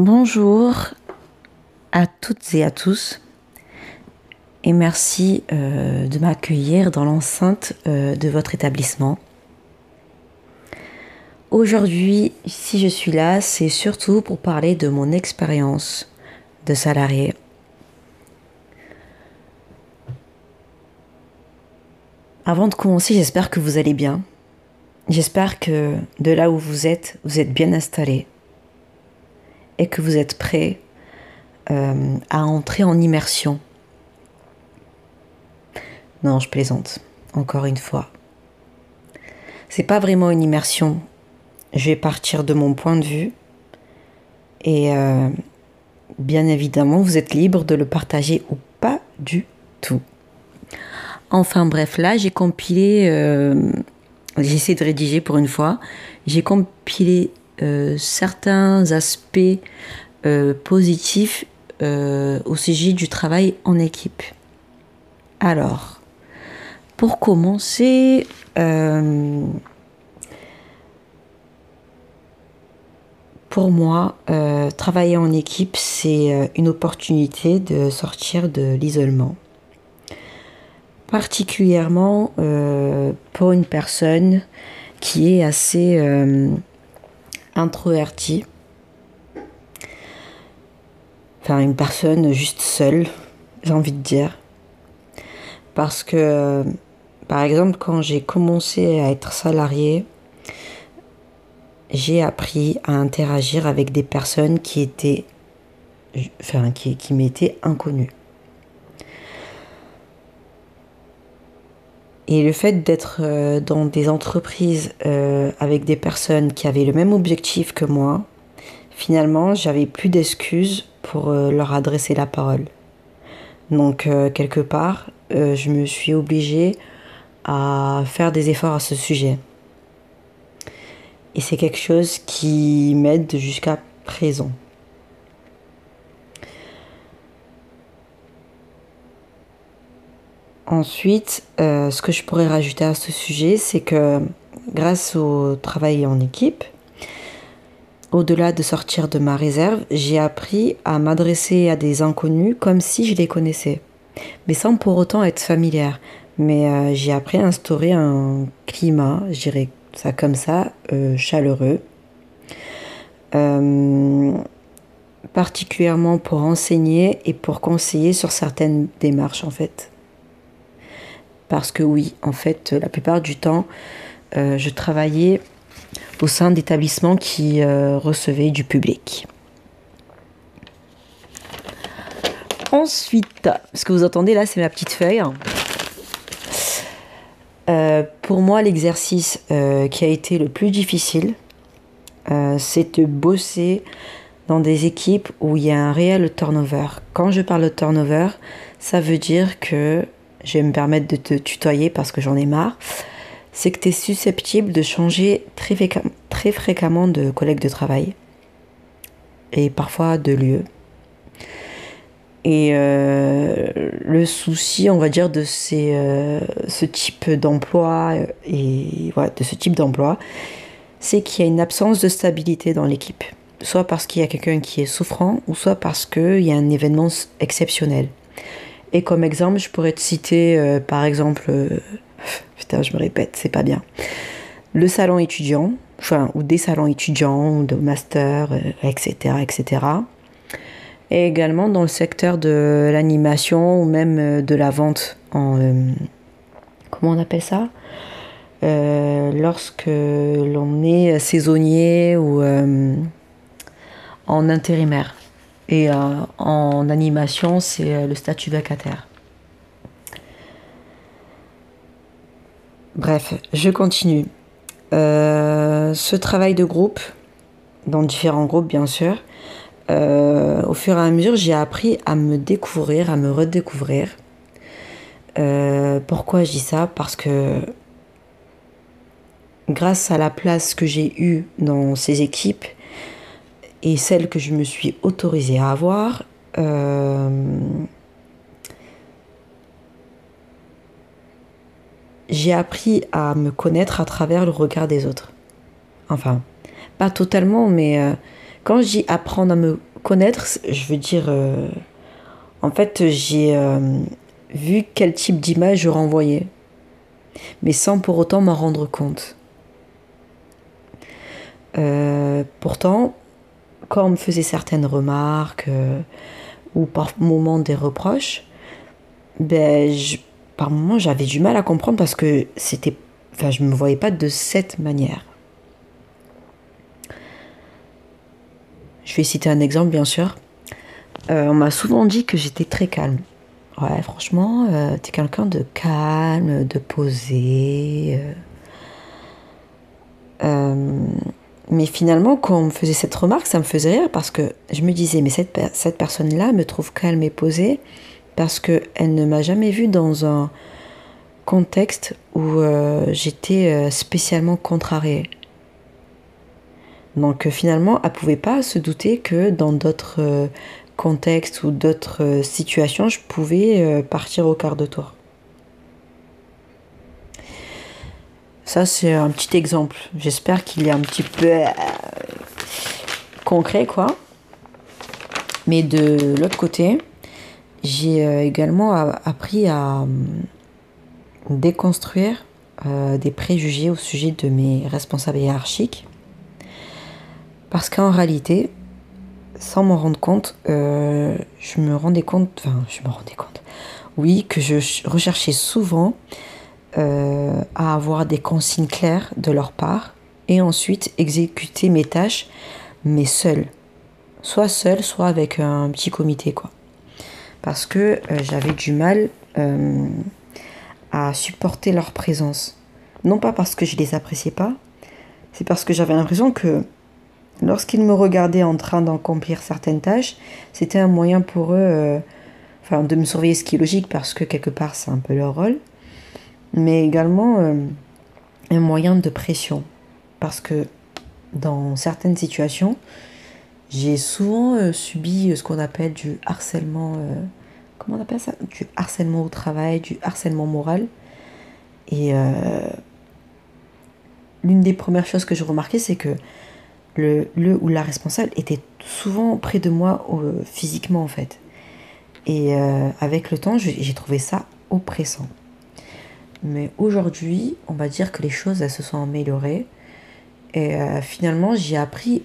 Bonjour à toutes et à tous et merci euh, de m'accueillir dans l'enceinte euh, de votre établissement. Aujourd'hui, si je suis là, c'est surtout pour parler de mon expérience de salarié. Avant de commencer, j'espère que vous allez bien. J'espère que de là où vous êtes, vous êtes bien installé et que vous êtes prêt euh, à entrer en immersion. Non, je plaisante, encore une fois. C'est pas vraiment une immersion. Je vais partir de mon point de vue et euh, bien évidemment, vous êtes libre de le partager ou pas du tout. Enfin bref, là j'ai compilé, euh, j'ai essayé de rédiger pour une fois, j'ai compilé certains aspects euh, positifs euh, au sujet du travail en équipe. Alors, pour commencer, pour moi, travailler en équipe, c'est une opportunité de sortir de l'isolement. Particulièrement pour une personne qui est assez introverti. Enfin, une personne juste seule, j'ai envie de dire. Parce que, par exemple, quand j'ai commencé à être salarié, j'ai appris à interagir avec des personnes qui étaient, enfin, qui, qui m'étaient inconnues. Et le fait d'être euh, dans des entreprises euh, avec des personnes qui avaient le même objectif que moi, finalement, j'avais plus d'excuses pour euh, leur adresser la parole. Donc, quelque part, je me suis obligée à faire des efforts à ce sujet. Et c'est quelque chose qui m'aide jusqu'à présent. Ensuite, euh, ce que je pourrais rajouter à ce sujet, c'est que grâce au travail en équipe, au-delà de sortir de ma réserve, j'ai appris à m'adresser à des inconnus comme si je les connaissais, mais sans pour autant être familière. Mais euh, j'ai appris à instaurer un climat, je dirais ça comme ça, euh, chaleureux, particulièrement pour enseigner et pour conseiller sur certaines démarches en fait. Parce que oui, en fait, la plupart du temps, euh, je travaillais au sein d'établissements qui euh, recevaient du public. Ensuite, ce que vous entendez là, c'est ma petite feuille. Euh, pour moi, l'exercice qui a été le plus difficile, c'est de bosser dans des équipes où il y a un réel turnover. Quand je parle de turnover, ça veut dire que je vais me permettre de te tutoyer parce que j'en ai marre, c'est que tu es susceptible de changer très, fréquemment de collègue de travail et parfois de lieu. Et euh, le souci, on va dire, de ces, euh, ce type d'emploi et voilà, de ce type d'emploi, c'est qu'il y a une absence de stabilité dans l'équipe. Soit parce qu'il y a quelqu'un qui est souffrant, ou soit parce qu'il y a un événement exceptionnel. Et comme exemple, je pourrais te citer, euh, par exemple, euh, putain, je me répète, c'est pas bien, le salon étudiant, enfin, ou des salons étudiants, de master, etc., euh, etc. Et également dans le secteur de l'animation ou même de la vente en. comment on appelle ça? Lorsque l'on est saisonnier ou en intérimaire. Et euh, en animation, c'est euh, le statut vacataire. Bref, je continue. Euh, ce travail de groupe, dans différents groupes bien sûr, au fur et à mesure, j'ai appris à me découvrir, à me redécouvrir. pourquoi je dis ça? Parce que grâce à la place que j'ai eue dans ces équipes, et celle que je me suis autorisée à avoir, euh, j'ai appris à me connaître à travers le regard des autres. Enfin, pas totalement, mais euh, quand je dis apprendre à me connaître, je veux dire, euh, en fait, j'ai vu quel type d'image je renvoyais, mais sans pour autant m'en rendre compte. Pourtant, quand on me faisait certaines remarques ou par moments des reproches, ben, par moments j'avais du mal à comprendre parce que c'était, enfin, je me voyais pas de cette manière. Je vais citer un exemple, bien sûr. Euh, on m'a souvent dit que j'étais très calme. Ouais, franchement, euh, t'es quelqu'un de calme, de posé. Euh. Mais finalement, quand on me faisait cette remarque, ça me faisait rire parce que je me disais, mais cette, personne-là me trouve calme et posée parce qu'elle ne m'a jamais vue dans un contexte où j'étais spécialement contrariée. Donc euh, finalement, elle pouvait pas se douter que dans d'autres euh, contextes ou d'autres euh, situations, je pouvais partir au quart de tour. Ça, c'est un petit exemple. J'espère qu'il est un petit peu concret, quoi. Mais de l'autre côté, j'ai également appris à déconstruire des préjugés au sujet de mes responsables hiérarchiques parce qu'en réalité, sans m'en rendre compte, euh, je me rendais compte, enfin, je me rendais compte, oui, que je recherchais souvent euh, à avoir des consignes claires de leur part et ensuite exécuter mes tâches, mais seul. Soit seul, soit avec un petit comité, quoi. Parce que euh, j'avais du mal à supporter leur présence. Non pas parce que je les appréciais pas, c'est parce que j'avais l'impression que Lorsqu'ils me regardaient en train d'accomplir certaines tâches, c'était un moyen pour eux euh, enfin, de me surveiller, ce qui est logique parce que quelque part c'est un peu leur rôle, mais également euh, un moyen de pression. Parce que dans certaines situations, j'ai souvent euh, subi ce qu'on appelle du harcèlement. comment on appelle ça? Du harcèlement au travail, du harcèlement moral. Et l'une des premières choses que je remarquais, c'est que le, ou la responsable était souvent près de moi euh, physiquement en fait. Et euh, avec le temps, j'ai trouvé ça oppressant. Mais aujourd'hui, on va dire que les choses se sont améliorées. Et euh, finalement, j'ai appris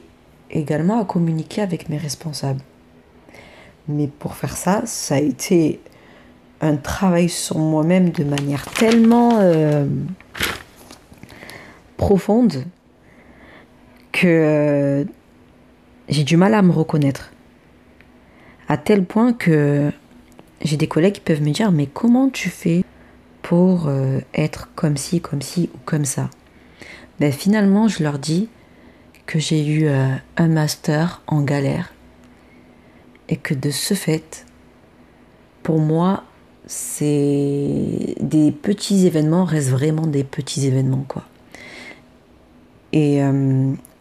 également à communiquer avec mes responsables. Mais pour faire ça, ça a été un travail sur moi-même de manière tellement profonde que euh, j'ai du mal à me reconnaître. À tel point que j'ai des collègues qui peuvent me dire mais comment tu fais? Euh, être comme ci, comme ci ou comme ça ben, Finalement, je leur dis que j'ai eu euh, un master en galère et que de ce fait, pour moi, c'est des petits événements restent vraiment des petits événements quoi. Et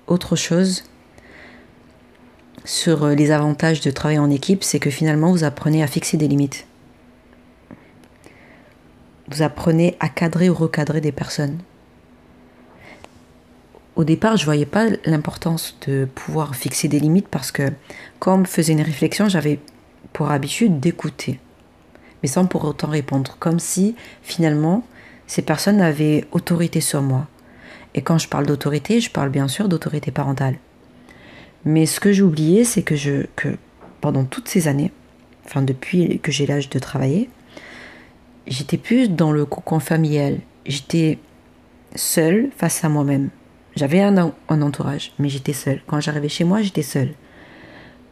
autre chose sur euh, les avantages de travailler en équipe, c'est que finalement vous apprenez à fixer des limites. Vous apprenez à cadrer ou recadrer des personnes. Au départ, je ne voyais pas l'importance de pouvoir fixer des limites parce que quand on me faisait une réflexion, j'avais pour habitude d'écouter, mais sans pour autant répondre, comme si finalement ces personnes avaient autorité sur moi. Et quand je parle d'autorité, je parle bien sûr d'autorité parentale. Mais ce que j'ai oublié, c'est que, que pendant toutes ces années, enfin depuis que j'ai l'âge de travailler, j'étais plus dans le cocon familial. J'étais seule face à moi-même. J'avais un, entourage, mais j'étais seule. Quand j'arrivais chez moi, j'étais seule.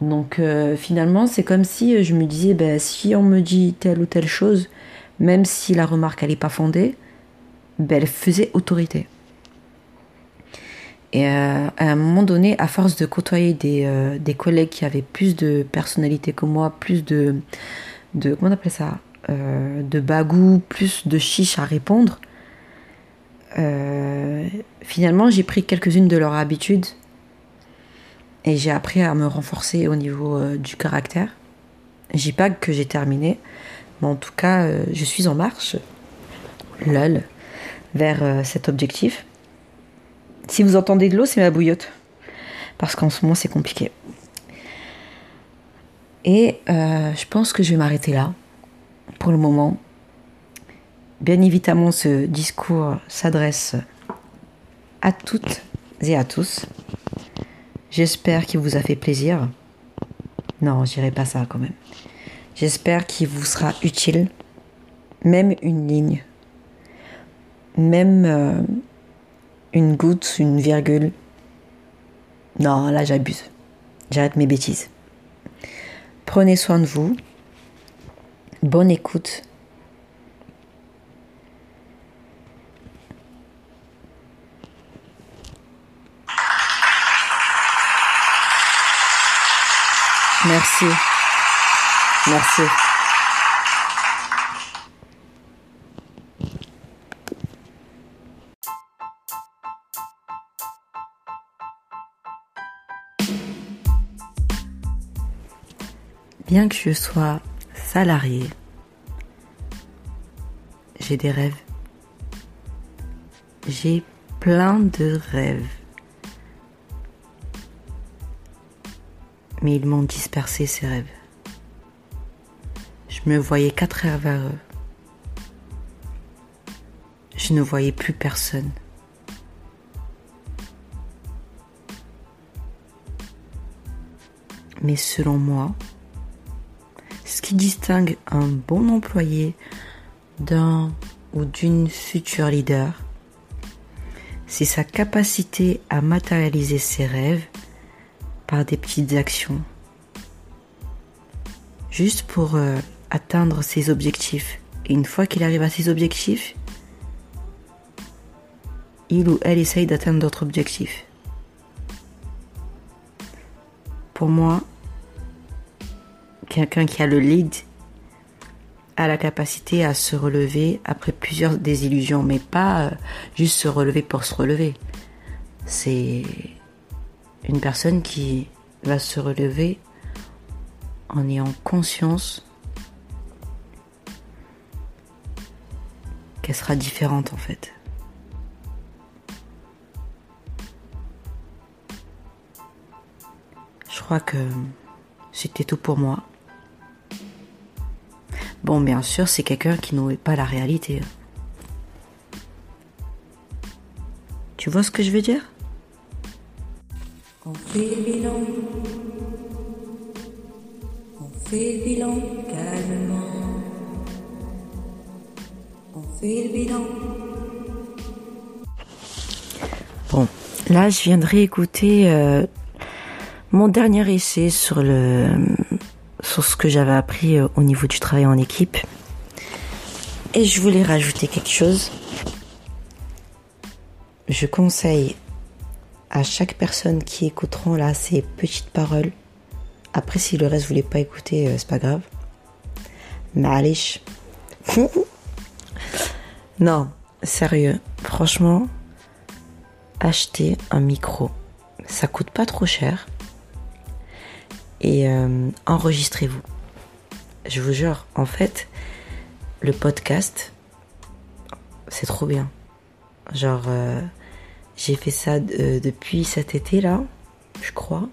Donc euh, finalement, c'est comme si je me disais, ben, si on me dit telle ou telle chose, même si la remarque n'est pas fondée, ben, elle faisait autorité. Et euh, à un moment donné, à force de côtoyer des, euh, des, collègues qui avaient plus de personnalité que moi, plus de, de comment on appelle ça, euh, de bagou, plus de chiche à répondre, finalement j'ai pris quelques-unes de leurs habitudes et j'ai appris à me renforcer au niveau du caractère. Dis pas que j'ai terminé, mais en tout cas, je suis en marche, lol, vers cet objectif. Si vous entendez de l'eau, c'est ma bouillotte. Parce qu'en ce moment, c'est compliqué. Et euh, je pense que je vais m'arrêter là pour le moment. Bien évidemment, ce discours s'adresse à toutes et à tous. J'espère qu'il vous a fait plaisir. Non, je dirais pas ça quand même. J'espère qu'il vous sera utile. Même une ligne. Même euh, une goutte, une virgule. Non, là j'abuse. J'arrête mes bêtises. Prenez soin de vous. Bonne écoute. Merci. Merci. Bien que je sois salarié, j'ai des rêves. J'ai plein de rêves. Mais ils m'ont dispersé ces rêves. Je me voyais qu'à travers eux. Je ne voyais plus personne. Mais selon moi, distingue un bon employé d'un ou d'une future leader, c'est sa capacité à matérialiser ses rêves par des petites actions, juste pour euh, atteindre ses objectifs. Et une fois qu'il arrive à ses objectifs, il ou elle essaye d'atteindre d'autres objectifs. Pour moi, quelqu'un qui a le lead a la capacité à se relever après plusieurs désillusions, mais pas euh, juste se relever pour se relever. C'est une personne qui va se relever en ayant conscience qu'elle sera différente en fait. Je crois que c'était tout pour moi. Bon, bien sûr, c'est quelqu'un qui n'aurait pas la réalité. Tu vois ce que je veux dire? On fait le bilan. On fait le bilan calmement. On fait le bilan. Bon, là, je viendrai écouter euh, mon dernier essai sur le sur ce que j'avais appris euh, au niveau du travail en équipe. Et je voulais rajouter quelque chose. Je conseille à chaque personne qui écouteront là ces petites paroles. Après, si le reste voulait pas écouter, euh, c'est pas grave. Allez. non, sérieux. Franchement, acheter un micro. Ça coûte pas trop cher et euh, enregistrez-vous. Je vous jure, en fait, le podcast, c'est trop bien. Genre, euh, j'ai fait ça euh, depuis cet été-là, je crois.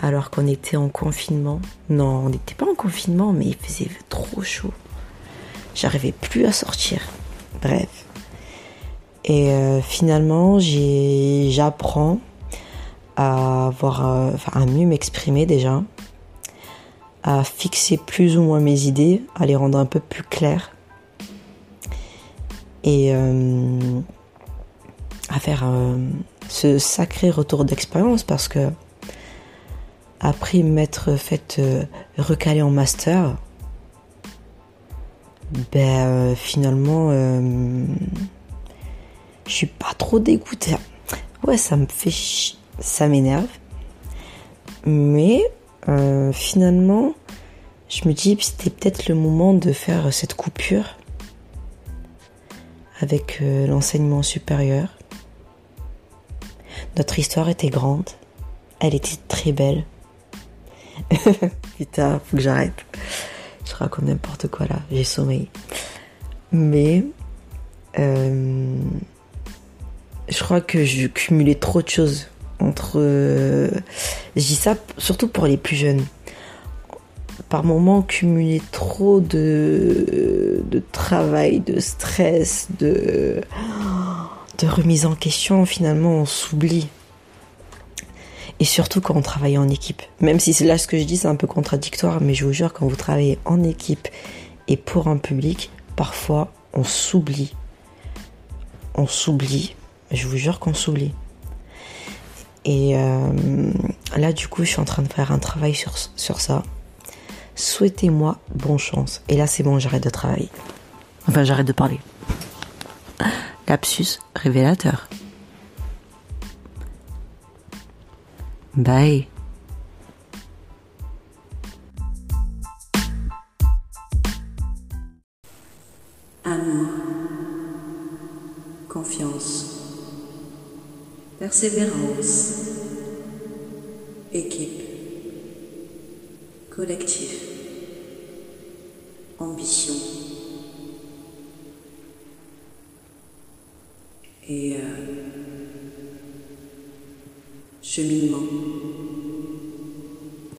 Alors qu'on était en confinement. Non, on n'était pas en confinement, mais il faisait trop chaud. J'arrivais plus à sortir. Bref. Et finalement, j'apprends à avoir, euh, à mieux m'exprimer déjà, à fixer plus ou moins mes idées, à les rendre un peu plus claires et euh, à faire euh, ce sacré retour d'expérience parce que après m'être fait recaler en master, ben finalement je suis pas trop dégoûtée. Ouais, ça me fait chier ça m'énerve. Mais euh, finalement, je me dis c'était peut-être le moment de faire cette coupure avec euh, l'enseignement supérieur. Notre histoire était grande, elle était très belle. Putain, faut que j'arrête. Je raconte n'importe quoi là, j'ai sommeil. Mais euh, je crois que je cumulais trop de choses entre. Euh, je dis ça surtout pour les plus jeunes. par moments cumuler trop de, de travail, de stress, de, de remise en question, finalement on s'oublie. Et surtout quand on travaille en équipe. Même si là ce que je dis, c'est un peu contradictoire, mais je vous jure, quand vous travaillez en équipe et pour un public, parfois on s'oublie. On s'oublie. Je vous jure qu'on s'oublie. Et euh, là, du coup, je suis en train de faire un travail sur, sur ça. Souhaitez-moi bonne chance. Et là, c'est bon, j'arrête de travailler. Enfin, j'arrête de parler. Lapsus révélateur. Bye. Persévérance, équipe, collectif, ambition